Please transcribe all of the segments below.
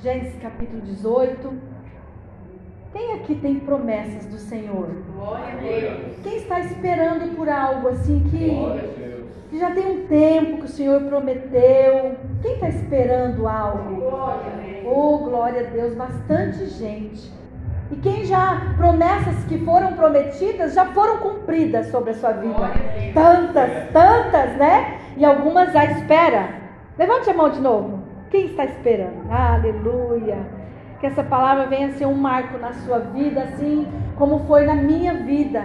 Gênesis capítulo 18. Quem aqui tem promessas do Senhor? Glória a Deus. Quem está esperando por algo assim que, que já tem um tempo que o Senhor prometeu? Quem está esperando algo? Glória a Deus. Oh, glória a Deus, bastante gente. E quem já, promessas que foram prometidas já foram cumpridas sobre a sua vida. Glória. Tantas, tantas, né? E algumas à espera. Levante a mão de novo. Quem está esperando? Aleluia. Que essa palavra venha ser um marco na sua vida, assim como foi na minha vida,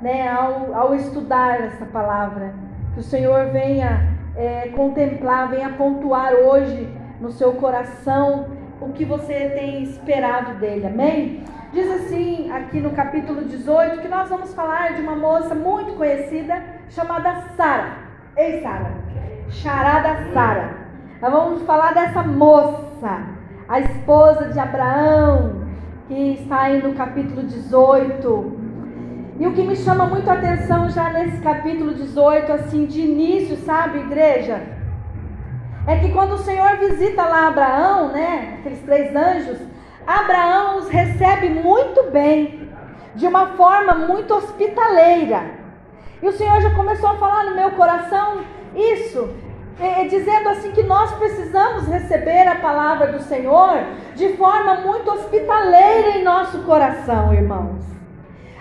né? Ao, ao estudar essa palavra. Que o Senhor venha é, contemplar, venha pontuar hoje no seu coração o que você tem esperado dele. Amém? Diz assim, aqui no capítulo 18, que nós vamos falar de uma moça muito conhecida chamada Sara. Ei, Sara. Charada Sara. Nós vamos falar dessa moça, a esposa de Abraão, que está aí no capítulo 18. E o que me chama muito a atenção já nesse capítulo 18, assim, de início, sabe, igreja? É que quando o Senhor visita lá Abraão, né, aqueles três anjos, Abraão os recebe muito bem, de uma forma muito hospitaleira. E o Senhor já começou a falar no meu coração isso, é, dizendo assim que nós precisamos receber a palavra do Senhor de forma muito hospitaleira em nosso coração, irmãos.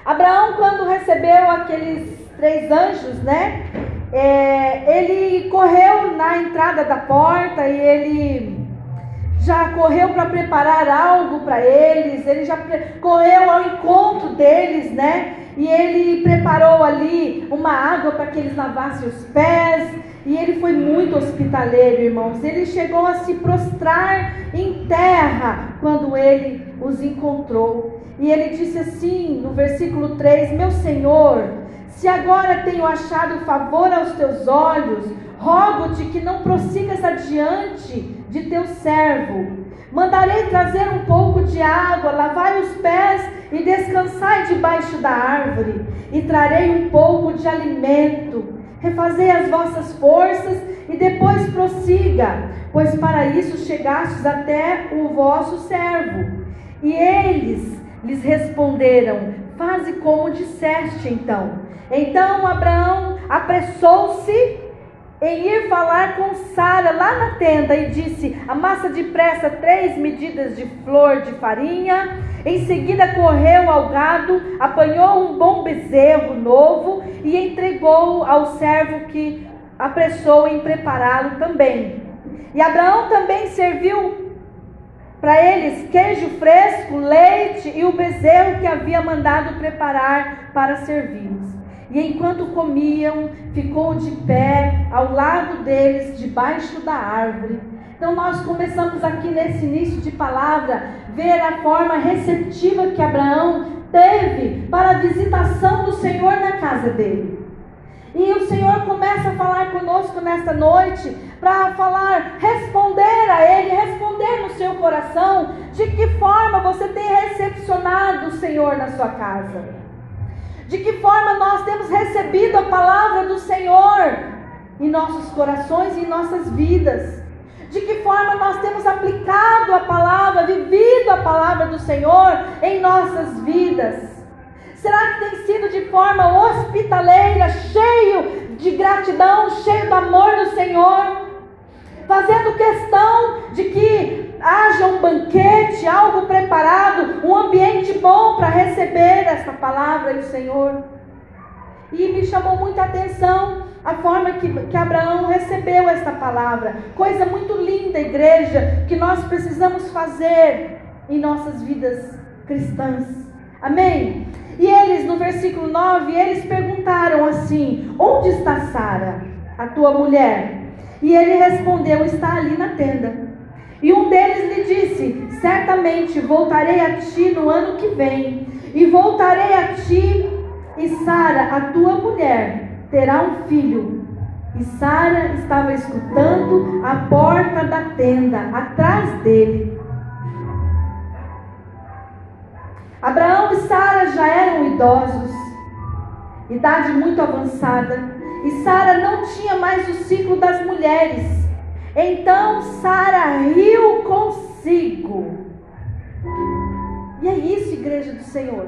Abraão, quando recebeu aqueles três anjos, né? É, ele correu na entrada da porta e ele já correu para preparar algo para eles, ele já correu ao encontro deles, né? E ele preparou ali uma água para que eles lavassem os pés. E ele foi muito hospitaleiro, irmãos. Ele chegou a se prostrar em terra quando ele os encontrou. E ele disse assim no versículo 3: Meu Senhor, se agora tenho achado favor aos teus olhos, rogo-te que não prossigas adiante de teu servo. Mandarei trazer um pouco de água, lavai os pés e descansai debaixo da árvore, e trarei um pouco de alimento. Refazei as vossas forças e depois prossiga, pois para isso chegastes até o vosso servo. E eles lhes responderam: Faze como disseste então. Então Abraão apressou-se em ir falar com Sara lá na tenda e disse: Amassa depressa três medidas de flor de farinha. Em seguida correu ao gado, apanhou um bom bezerro novo e entregou ao servo que apressou em prepará-lo também. E Abraão também serviu para eles queijo fresco, leite e o bezerro que havia mandado preparar para servi-los. E enquanto comiam, ficou de pé ao lado deles, debaixo da árvore. Então nós começamos aqui nesse início de palavra ver a forma receptiva que Abraão teve para a visitação do Senhor na casa dele. E o Senhor começa a falar conosco nesta noite para falar, responder a Ele, responder no seu coração de que forma você tem recepcionado o Senhor na sua casa. De que forma nós temos recebido a palavra do Senhor em nossos corações e em nossas vidas. De que forma nós temos aplicado a palavra, vivido a palavra do Senhor em nossas vidas. Será que tem sido de forma hospitaleira, cheio de gratidão, cheio do amor do Senhor? Fazendo questão de que haja um banquete, algo preparado, um ambiente bom para receber essa palavra do Senhor. E me chamou muita atenção a forma que, que Abraão recebeu esta palavra. Coisa muito linda, igreja, que nós precisamos fazer em nossas vidas cristãs. Amém? E eles, no versículo 9, eles perguntaram assim: Onde está Sara, a tua mulher? E ele respondeu: Está ali na tenda. E um deles lhe disse: Certamente voltarei a ti no ano que vem, e voltarei a ti, e Sara, a tua mulher, terá um filho. E Sara estava escutando a porta da tenda, atrás dele. Abraão e Sara já eram idosos, idade muito avançada, e Sara não tinha mais o ciclo das mulheres Então Sara riu consigo. E é isso, igreja do Senhor.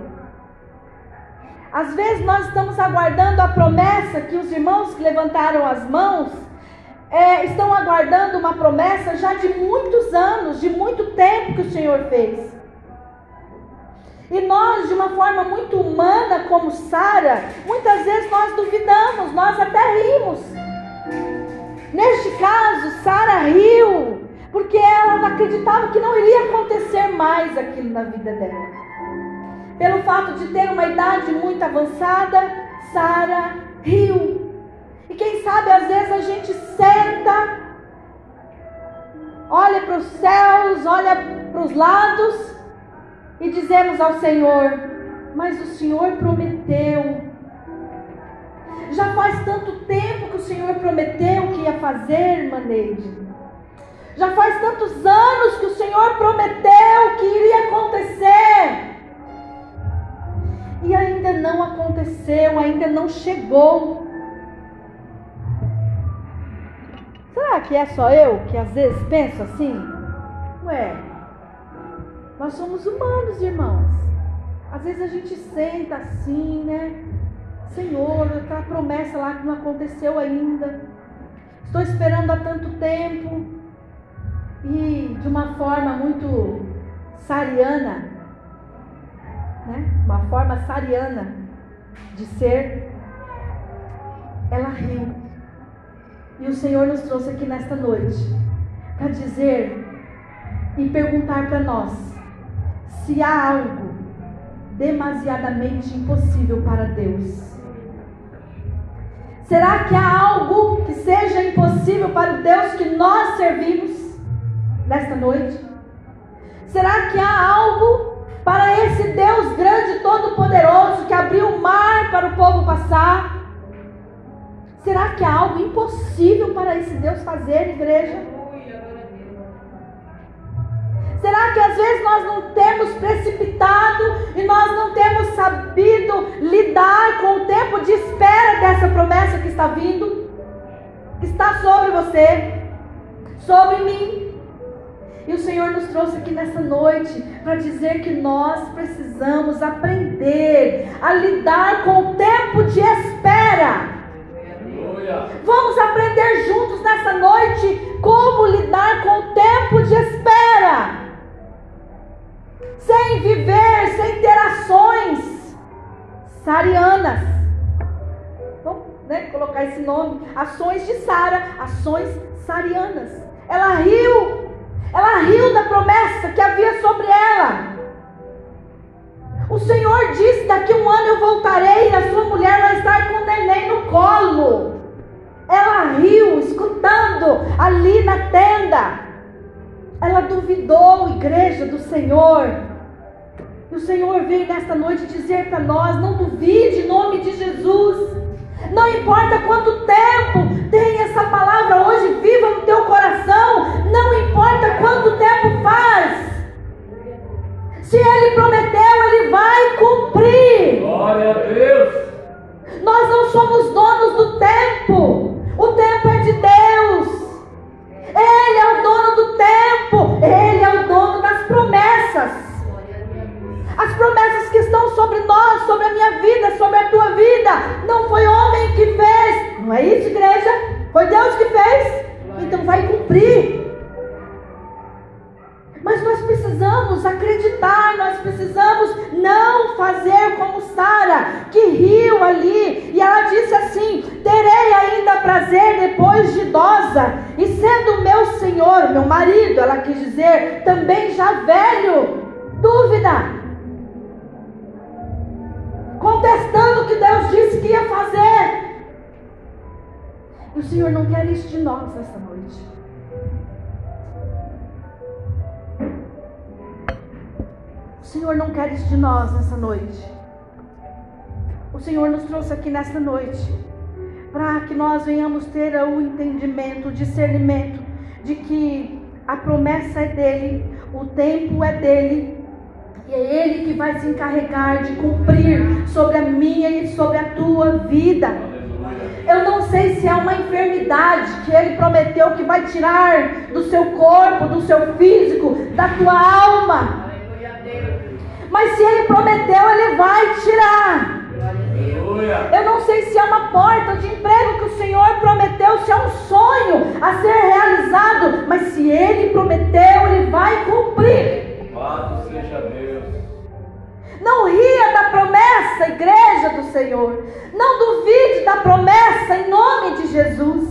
Às vezes nós estamos aguardando a promessa que os irmãos que levantaram as mãos é, estão aguardando uma promessa já de muitos anos, de muito tempo que o Senhor fez. E nós, de uma forma muito humana, como Sara, muitas vezes nós duvidamos, nós até rimos. Neste caso, Sara riu, porque ela acreditava que não iria acontecer mais aquilo na vida dela. Pelo fato de ter uma idade muito avançada, Sara riu. E quem sabe às vezes a gente senta, olha para os céus, olha para os lados e dizemos ao Senhor: Mas o Senhor prometeu. Já faz tanto tempo que o Senhor prometeu que ia fazer, Maneide. Já faz tantos anos que o Senhor prometeu que iria acontecer. E ainda não aconteceu, ainda não chegou. Será que é só eu que às vezes penso assim? Ué, nós somos humanos, irmãos. Às vezes a gente senta assim, né? Senhor, aquela promessa lá que não aconteceu ainda. Estou esperando há tanto tempo e de uma forma muito sariana, né? uma forma sariana de ser, ela riu. E o Senhor nos trouxe aqui nesta noite para dizer e perguntar para nós se há algo demasiadamente impossível para Deus. Será que há algo que seja impossível para o Deus que nós servimos? nesta noite? Será que há algo para esse Deus grande todo-poderoso que abriu o mar para o povo passar? Será que há algo impossível para esse Deus fazer, igreja? Será que às vezes nós não temos precipitado e nós não temos sabido lidar com o tempo de espera dessa promessa que está vindo? Que está sobre você, sobre mim. E o Senhor nos trouxe aqui nessa noite para dizer que nós precisamos aprender a lidar com o tempo de espera. Vamos aprender juntos nessa noite como lidar com o tempo de espera. Sem viver, sem ter ações sarianas. Vamos né, colocar esse nome. Ações de Sara, ações sarianas. Ela riu ela riu da promessa que havia sobre ela. O Senhor disse: daqui um ano eu voltarei e a sua mulher vai estar com o neném no colo. Ela riu, escutando ali na tenda. Ela duvidou, igreja do Senhor. E o Senhor veio nesta noite dizer para nós: não duvide em nome de Jesus. Não importa quanto tempo tem essa palavra hoje viva no teu coração, não importa quanto tempo faz. Se ele prometeu, ele vai cumprir. Glória a Deus. Nós não somos donos do tempo. O tempo é de Deus. Ele é o dono do tempo. Ele é o dono das promessas. A minha vida, sobre a tua vida, não foi homem que fez. Não é isso, igreja? Foi Deus que fez. Então vai cumprir. Mas nós precisamos acreditar, nós precisamos não fazer como Sara, que riu ali, e ela disse assim: Terei ainda prazer depois de idosa, e sendo meu senhor, meu marido, ela quis dizer, também já velho. Dúvida, contestando o que Deus disse que ia fazer. E o Senhor não quer isso de nós esta noite. O Senhor não quer isso de nós nessa noite. O Senhor nos trouxe aqui nesta noite para que nós venhamos ter o entendimento, o discernimento de que a promessa é dele, o tempo é dele e é Ele que vai se encarregar de cumprir sobre a minha e sobre a tua vida. Eu não sei se é uma enfermidade que ele prometeu que vai tirar do seu corpo, do seu físico, da tua alma. Mas se ele prometeu, ele vai tirar. Eu não sei se é uma porta de emprego que o Senhor prometeu, se é um sonho a ser realizado, mas se Ele prometeu, Ele vai cumprir. Louvado seja Deus. Não ria da promessa, igreja do Senhor. Não duvide da promessa em nome de Jesus.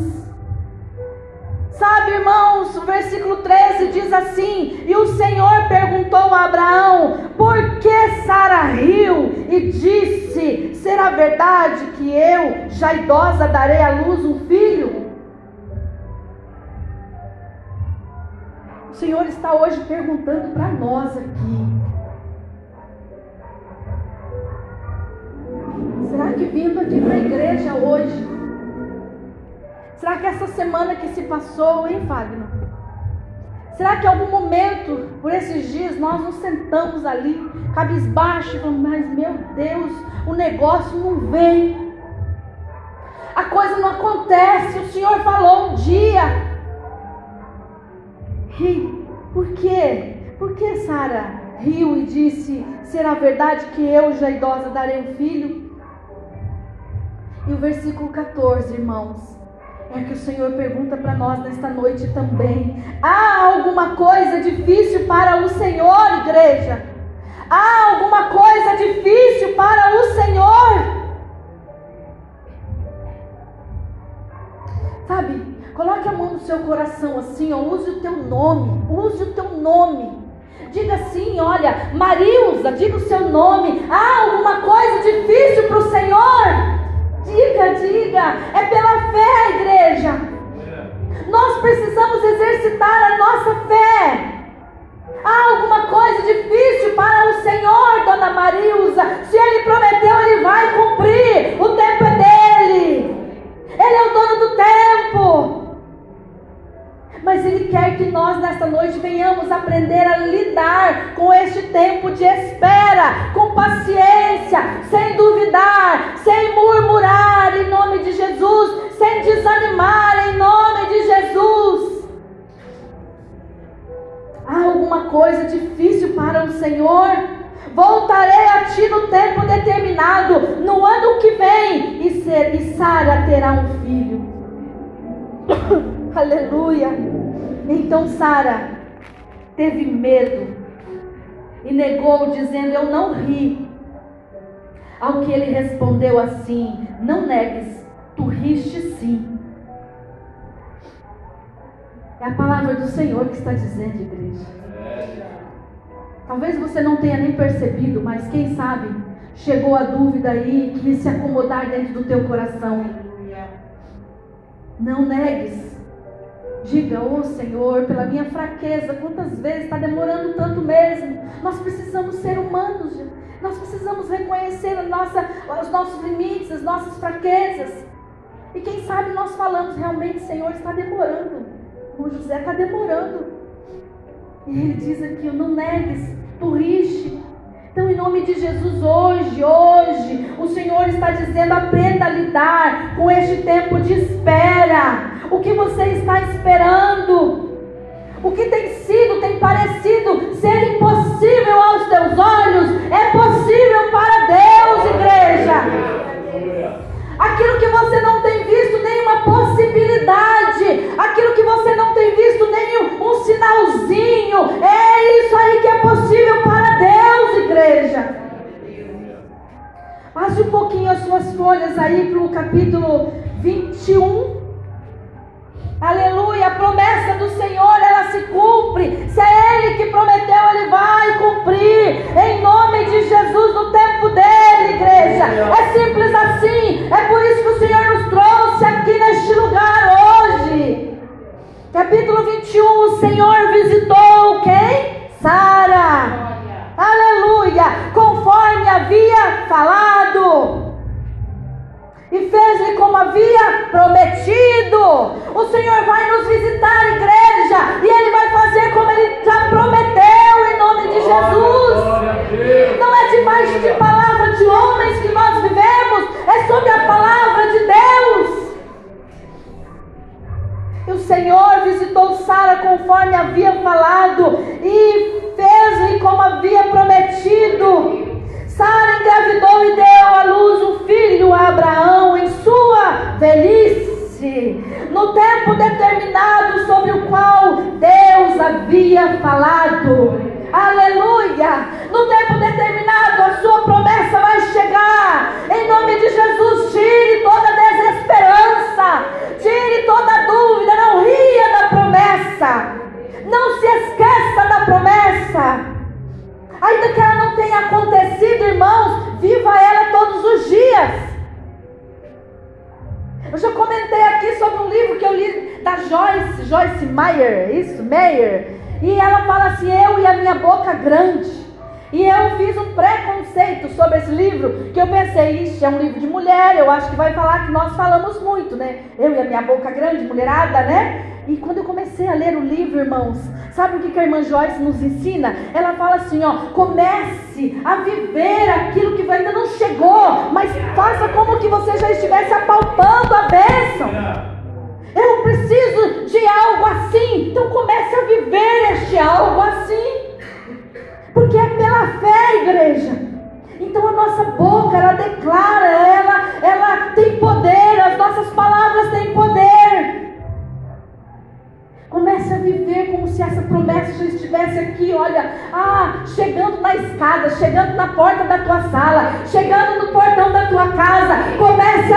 Sabe, irmãos, o versículo 13 diz assim: E o Senhor perguntou a Abraão: Por que Sara riu e disse: Será verdade que eu, já idosa, darei à luz um filho? Senhor está hoje perguntando para nós aqui: Será que vindo aqui para a igreja hoje, Será que essa semana que se passou, hein, Fagner? Será que em algum momento, por esses dias, nós nos sentamos ali, cabisbaixo, e falamos, mas meu Deus, o negócio não vem. A coisa não acontece. O Senhor falou um dia. E por quê? Por que Sara riu e disse: Será verdade que eu, já idosa, darei um filho? E o versículo 14, irmãos é que o Senhor pergunta para nós nesta noite também: há alguma coisa difícil para o Senhor, igreja? Há alguma coisa difícil para o Senhor? Sabe, coloque a mão no seu coração assim, ó, use o teu nome, use o teu nome. Diga assim, olha, Marilza, diga o seu nome. Há alguma coisa difícil para o Senhor? Diga, diga, é pela fé, igreja. Nós precisamos exercitar a nossa fé. Há alguma coisa difícil para o Senhor, dona Marilza? Se Ele prometeu, Ele vai cumprir. O tempo é dele. Ele é o dono do tempo. Mas Ele quer que nós nesta noite venhamos aprender a lidar com este tempo de espera, com paciência, sem duvidar, sem murmurar em nome de Jesus, sem desanimar em nome de Jesus. Há alguma coisa difícil para o Senhor? Voltarei a ti no tempo determinado, no ano que vem, e, Sara terá um filho. Aleluia. Então Sara teve medo e negou, dizendo: Eu não ri. Ao que ele respondeu assim: Não negues, tu riste sim. É a palavra do Senhor que está dizendo, igreja. Talvez você não tenha nem percebido, mas quem sabe chegou a dúvida aí que se acomodar dentro do teu coração. Não negues. Diga, ô oh, Senhor, pela minha fraqueza, quantas vezes está demorando tanto mesmo? Nós precisamos ser humanos, nós precisamos reconhecer nossa, os nossos limites, as nossas fraquezas. E quem sabe nós falamos realmente, Senhor, está demorando. O José está demorando. E ele diz aqui: não negues, riste. Então, em nome de Jesus, hoje, hoje, o Senhor está dizendo: aprenda a lidar com este tempo de espera. O que você está esperando? O que tem sido, tem parecido ser impossível aos teus olhos, é possível para Deus, igreja. Aquilo que você não tem visto nenhuma possibilidade, aquilo que você não tem visto nenhum um sinalzinho, é isso aí que é possível para Deus, igreja. Passe um pouquinho as suas folhas aí para o capítulo 21. Aleluia, a promessa do Senhor ela se cumpre. Se é Ele que prometeu, Ele vai cumprir. Em nome de Jesus, no tempo dele, igreja. É simples assim. É por isso que o Senhor nos trouxe aqui neste lugar hoje. Capítulo 21, o Senhor visitou quem? Sara. Aleluia, conforme havia falado e fez-lhe como havia prometido. O Senhor vai Eu já comentei aqui sobre um livro que eu li da Joyce, Joyce Meyer, isso, Meyer. E ela fala assim: Eu e a minha boca grande. E eu fiz um preconceito sobre esse livro, que eu pensei, isso é um livro de mulher, eu acho que vai falar que nós falamos muito, né? Eu e a minha boca grande, mulherada, né? E quando eu comecei a ler o livro, irmãos, sabe o que a irmã Joyce nos ensina? Ela fala assim, ó, comece a viver aquilo que ainda não chegou, mas faça como que você já estivesse apalpando a bênção. Eu preciso de algo assim, então comece a viver este algo assim. Porque é pela fé, igreja. Então a nossa boca, ela declara, ela, ela tem poder, as nossas palavras têm poder. Comece a viver como se essa promessa já estivesse aqui, olha, ah, chegando na escada, chegando na porta da tua sala, chegando no portão da tua casa. Comece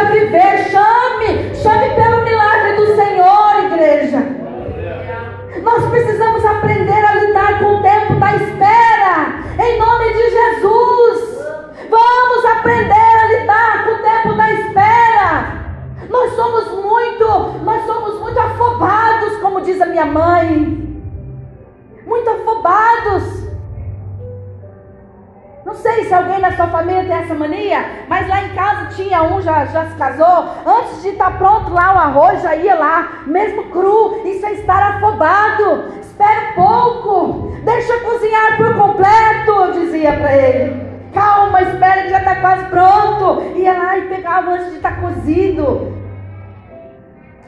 tinha um, já, já se casou. Antes de estar pronto lá o arroz, já ia lá, mesmo cru. Isso é estar afobado. Espera um pouco, deixa cozinhar por completo, eu dizia para ele. Calma, espera que já está quase pronto. Ia lá e pegava antes de estar cozido.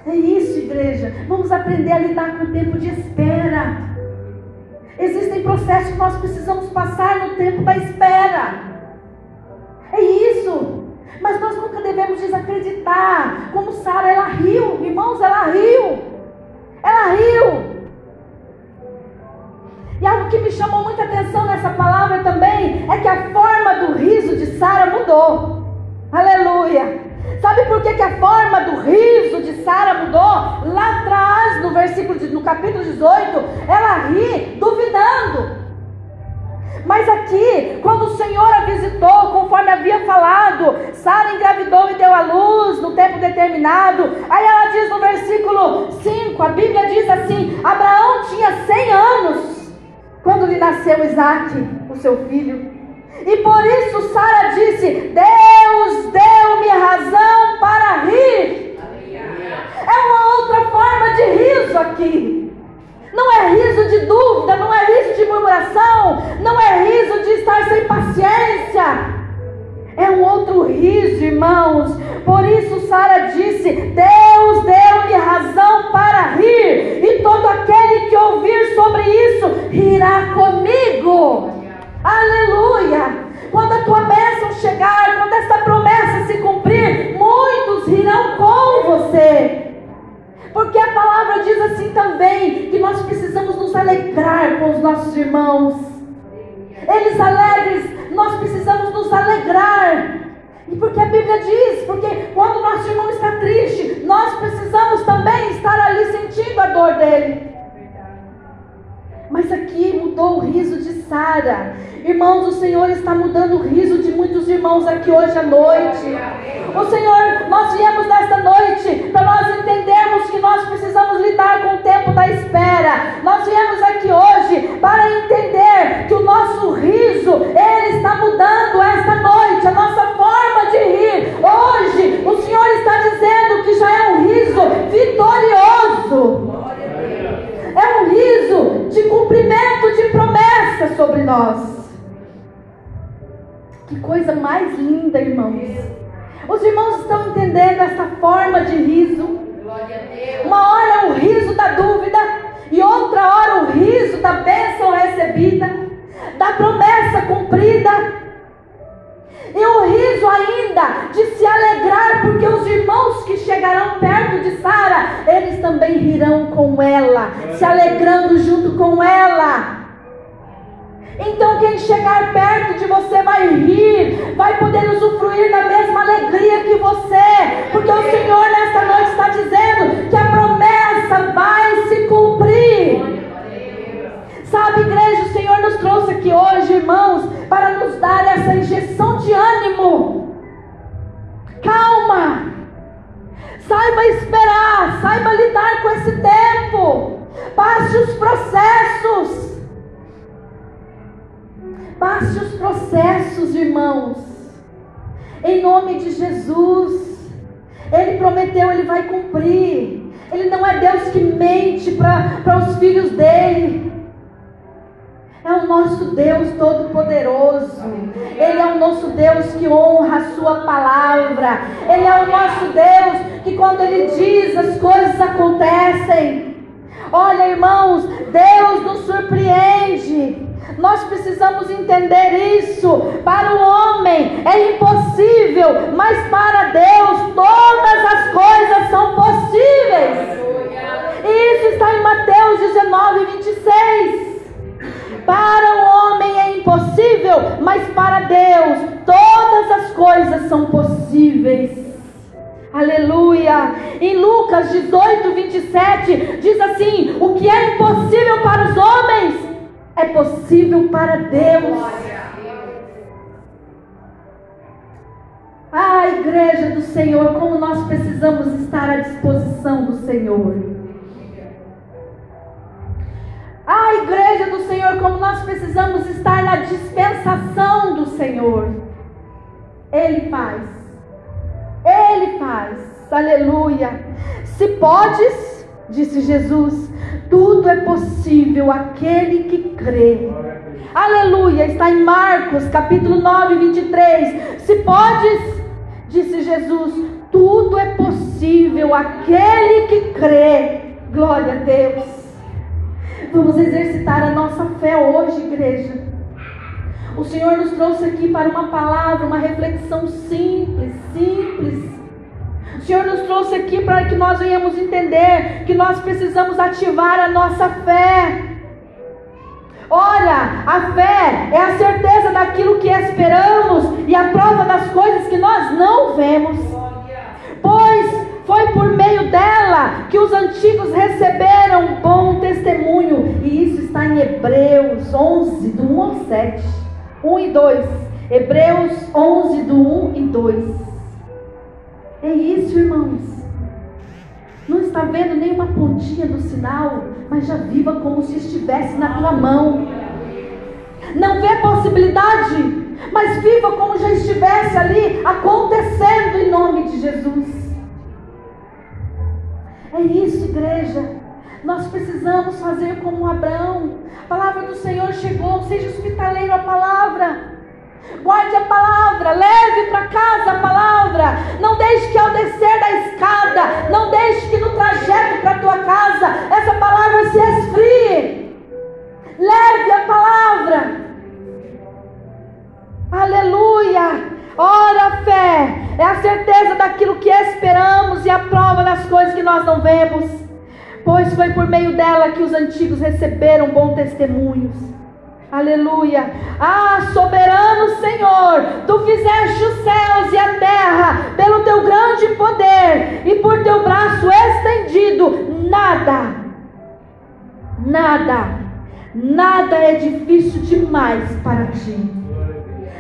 É isso, igreja. Vamos aprender a lidar com o tempo de espera. Existem processos que nós precisamos passar no tempo da espera. Desacreditar. Como Sara, ela riu. Irmãos, ela riu. Ela riu. E algo que me chamou muita atenção nessa palavra também é que a forma do riso de Sara mudou. Aleluia. Sabe por que, que a forma do riso de Sara mudou? Lá atrás, no versículo, no capítulo 18, ela ri duvidando. Mas aqui, quando o Senhor a visitou, conforme havia falado, Sara engravidou e deu à luz no tempo determinado. Aí ela diz no versículo 5, a Bíblia diz assim: Abraão tinha 100 anos quando lhe nasceu Isaac, o seu filho. E por isso Sara disse: Deus deu-me razão para rir. É uma outra forma de riso aqui. Não é riso de dúvida, não é riso de murmuração, não é riso de estar sem paciência. É um outro riso, irmãos. Por isso Sara disse: Deus deu-me razão para rir, e todo aquele que ouvir sobre isso rirá comigo. Aleluia! Quando a tua bênção chegar, quando esta promessa se cumprir, muitos rirão com você. Porque a palavra diz assim também que nós precisamos nos alegrar com os nossos irmãos. Eles alegres, nós precisamos nos alegrar. E porque a Bíblia diz, porque quando nosso irmão está triste, nós precisamos também estar ali sentindo a dor dele. Mas aqui mudou o riso de Sara. Irmãos, o Senhor está mudando o riso de muitos irmãos aqui hoje à noite. O Senhor, nós viemos nesta noite para nós entendermos que nós precisamos lidar com o tempo da espera. Nós viemos aqui hoje para entender que o nosso riso, ele está mudando Baixe os processos. Baixe os processos, irmãos. Em nome de Jesus. Ele prometeu, ele vai cumprir. Ele não é Deus que mente para os filhos dele. É o nosso Deus Todo-Poderoso. Ele é o nosso Deus que honra a Sua palavra. Ele é o nosso Deus que, quando Ele diz, as coisas acontecem. Olha, irmãos, Deus nos surpreende. Nós precisamos entender isso. Para o homem é impossível, mas para Deus todas as coisas são possíveis. E isso está em Mateus 19, 26. Para o homem é impossível, mas para Deus todas as coisas são possíveis. Aleluia. Em Lucas 18, 27, diz assim: O que é impossível para os homens é possível para Deus. Ah, igreja do Senhor, como nós precisamos estar à disposição do Senhor. Ah, igreja do Senhor, como nós precisamos estar na dispensação do Senhor. Ele faz. Ele faz. Aleluia. Se podes, disse Jesus, tudo é possível aquele que crê. Aleluia. Está em Marcos, capítulo 9, 23. Se podes, disse Jesus, tudo é possível aquele que crê. Glória a Deus. Vamos exercitar a nossa fé hoje, igreja. O Senhor nos trouxe aqui para uma palavra, uma reflexão simples, simples. O Senhor nos trouxe aqui para que nós venhamos entender que nós precisamos ativar a nossa fé. Olha, a fé é a certeza daquilo que esperamos e a prova das coisas que nós não vemos. Pois foi por meio dela que os antigos receberam bom testemunho. E isso está em Hebreus 11, do 1 ao 7. 1 e 2. Hebreus 11, do 1 e 2. É isso, irmãos. Não está vendo nenhuma pontinha do sinal, mas já viva como se estivesse na tua mão. Não vê possibilidade, mas viva como já estivesse ali acontecendo em nome de Jesus. É isso, igreja. Nós precisamos fazer como Abraão. Do Senhor chegou. Seja hospitaleiro a palavra. Guarde a palavra, leve para casa a palavra. Não deixe que ao descer da escada, não deixe que no trajeto para tua casa essa palavra se esfrie. Leve a palavra. Aleluia. Ora, a fé é a certeza daquilo que esperamos e a prova das coisas que nós não vemos. Pois foi por meio dela que os antigos receberam bons testemunhos. Aleluia. Ah, soberano Senhor, tu fizeste os céus e a terra pelo teu grande poder e por teu braço estendido. Nada, nada, nada é difícil demais para ti.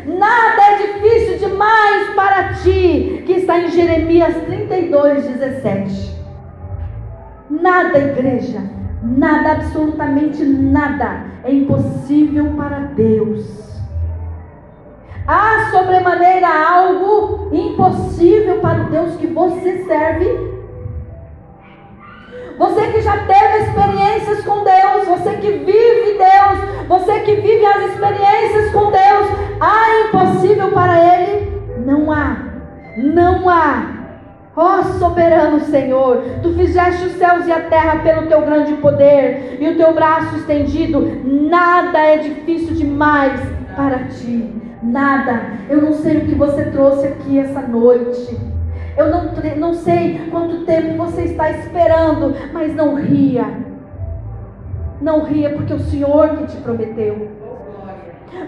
Nada é difícil demais para ti, que está em Jeremias 32, 17. Nada, igreja, nada, absolutamente nada é impossível para Deus. Há sobremaneira algo impossível para o Deus que você serve? Você que já teve experiências com Deus, você que vive Deus, você que vive as experiências com Deus, há impossível para Ele? Não há, não há. Ó oh, soberano Senhor, tu fizeste os céus e a terra pelo teu grande poder e o teu braço estendido, nada é difícil demais para ti. Nada. Eu não sei o que você trouxe aqui essa noite. Eu não, não sei quanto tempo você está esperando, mas não ria. Não ria porque o Senhor que te prometeu.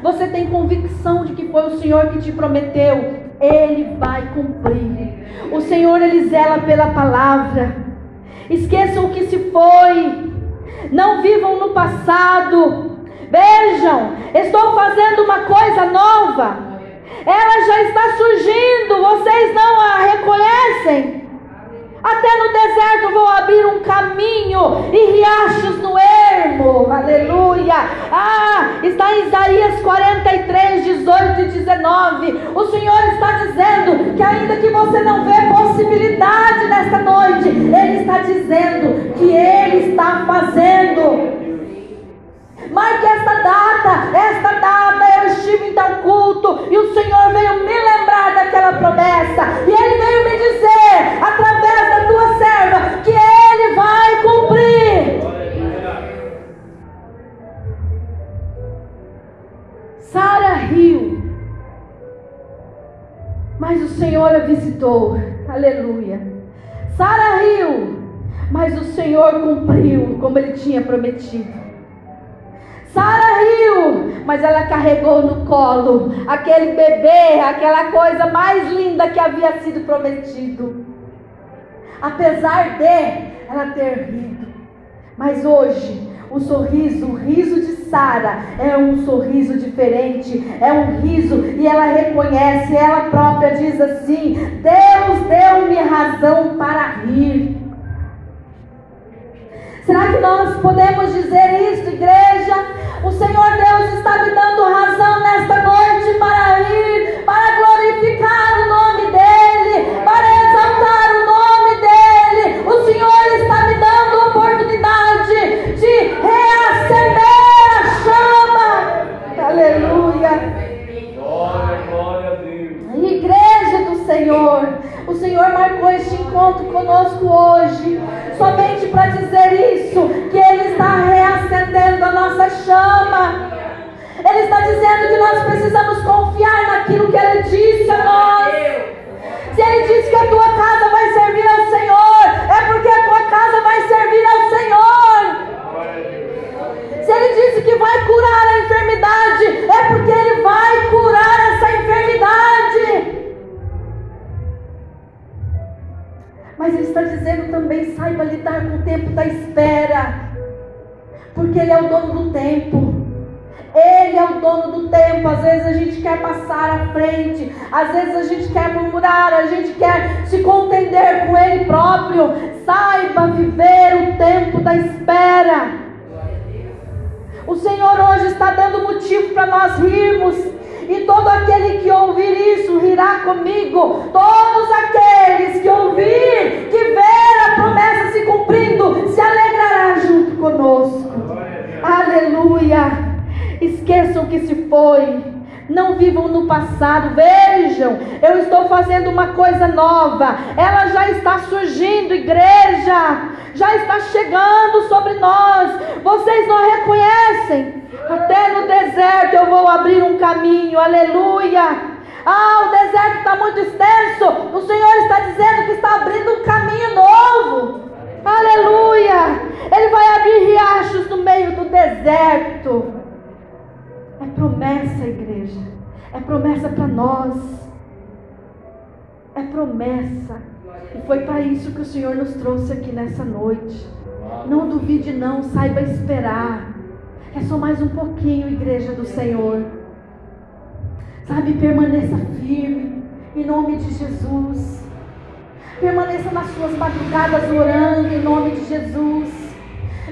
Você tem convicção de que foi o Senhor que te prometeu. Ele vai cumprir. O Senhor, Ele zela pela palavra. Esqueçam o que se foi. Não vivam no passado. Vejam, estou fazendo uma coisa nova. Ela já está surgindo, vocês não a reconhecem? Até no deserto vou abrir um caminho e riachos no ermo. Aleluia. Ah, está em Isaías 43, 18 e 19. O Senhor está dizendo que ainda que você não vê possibilidade nesta noite, Ele está dizendo que Ele está fazendo. Marque esta data, esta data eu estive em tal culto e o Senhor veio me lembrar daquela promessa. E Ele veio me dizer, através da tua serva, que Ele vai cumprir. Sara riu, mas o Senhor a visitou. Aleluia. Sara riu, mas o Senhor cumpriu como Ele tinha prometido. Sara riu, mas ela carregou no colo aquele bebê, aquela coisa mais linda que havia sido prometido. Apesar de ela ter rido, mas hoje o sorriso, o riso de Sara é um sorriso diferente, é um riso e ela reconhece, ela própria diz assim: Deus deu-me razão para rir. Será que nós podemos dizer isso, igreja? O Senhor Deus está me dando razão nesta noite para ir, para glorificar o nome dEle, para exaltar o nome dEle. O Senhor está me dando oportunidade de reacender a chama. Aleluia. Glória, glória a Deus. Igreja do Senhor, o Senhor marcou este encontro conosco hoje, somente para dizer isso, que Ele está reacendendo nossa chama. Ele está dizendo que nós precisamos confiar naquilo que Ele disse a nós. Se Ele disse que a tua casa vai servir ao Senhor, é porque a tua casa vai servir ao Senhor. Se Ele disse que vai curar a enfermidade, é porque Ele vai curar essa enfermidade. Mas Ele está dizendo também: saiba lidar com o tempo da espera, porque Ele é o dono do tempo. Ele é o dono do tempo. Às vezes a gente quer passar à frente, às vezes a gente quer murmurar, a gente quer se contender com Ele próprio. Saiba viver o tempo da espera. O Senhor hoje está dando motivo para nós rirmos. E todo aquele que ouvir isso rirá comigo. Todos aqueles que ouvir, que ver a promessa se cumprindo, se alegrará junto conosco. Aleluia. Que se foi. Não vivam no passado. Vejam, eu estou fazendo uma coisa nova. Ela já está surgindo, igreja. Já está chegando sobre nós. Vocês não reconhecem? Até no deserto eu vou abrir um caminho. Aleluia. Ah, o deserto está muito extenso. O Senhor está dizendo que está abrindo um caminho novo. Aleluia. Ele vai abrir riachos no meio do deserto. É promessa, igreja. É promessa para nós. É promessa. E foi para isso que o Senhor nos trouxe aqui nessa noite. Não duvide, não. Saiba esperar. É só mais um pouquinho, igreja do Senhor. Sabe, permaneça firme. Em nome de Jesus. Permaneça nas suas madrugadas orando em nome de Jesus.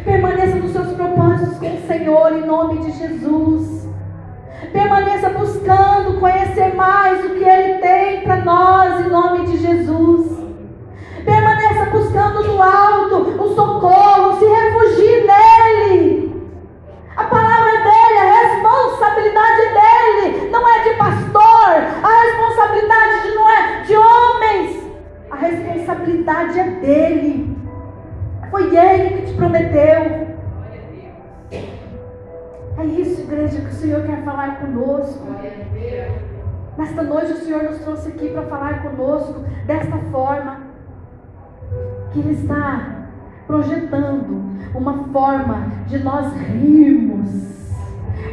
Permaneça nos seus propósitos com o Senhor em nome de Jesus. Permaneça buscando conhecer mais o que Ele tem para nós em nome de Jesus. Permaneça buscando no alto o socorro, se refugie nele. A palavra é dele, a responsabilidade é dele, não é de pastor, a responsabilidade não é de homens, a responsabilidade é dele. Foi ele que te prometeu. Igreja, que o Senhor quer falar conosco. Nesta noite o Senhor nos trouxe aqui para falar conosco desta forma. Que Ele está projetando uma forma de nós rirmos.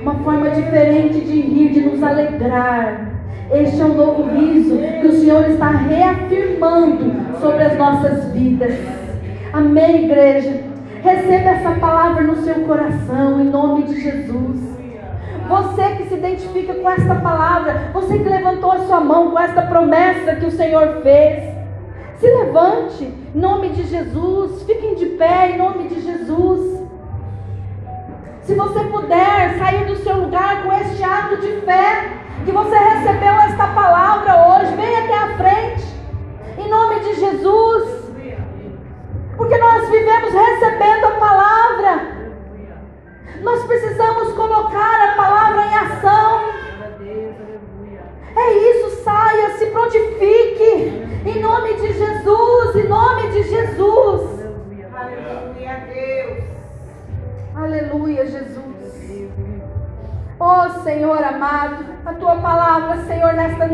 Uma forma diferente de rir, de nos alegrar. Este é um novo riso que o Senhor está reafirmando sobre as nossas vidas. Amém, igreja? Receba essa palavra no seu coração, em nome de Jesus. Você que se identifica com esta palavra, você que levantou a sua mão com esta promessa que o Senhor fez, se levante, em nome de Jesus. Fiquem de pé, em nome de Jesus. Se você puder sair do seu lugar com este ato de fé, que você recebeu esta palavra hoje, venha até a frente, em nome de Jesus. Porque nós vivemos recebendo a palavra. Nós precisamos colocar a palavra em ação. É isso, saia, se prontifique. Em nome de Jesus, em nome de Jesus. Aleluia, Deus. Aleluia, Jesus. Oh Senhor amado, a tua palavra, Senhor, nesta noite.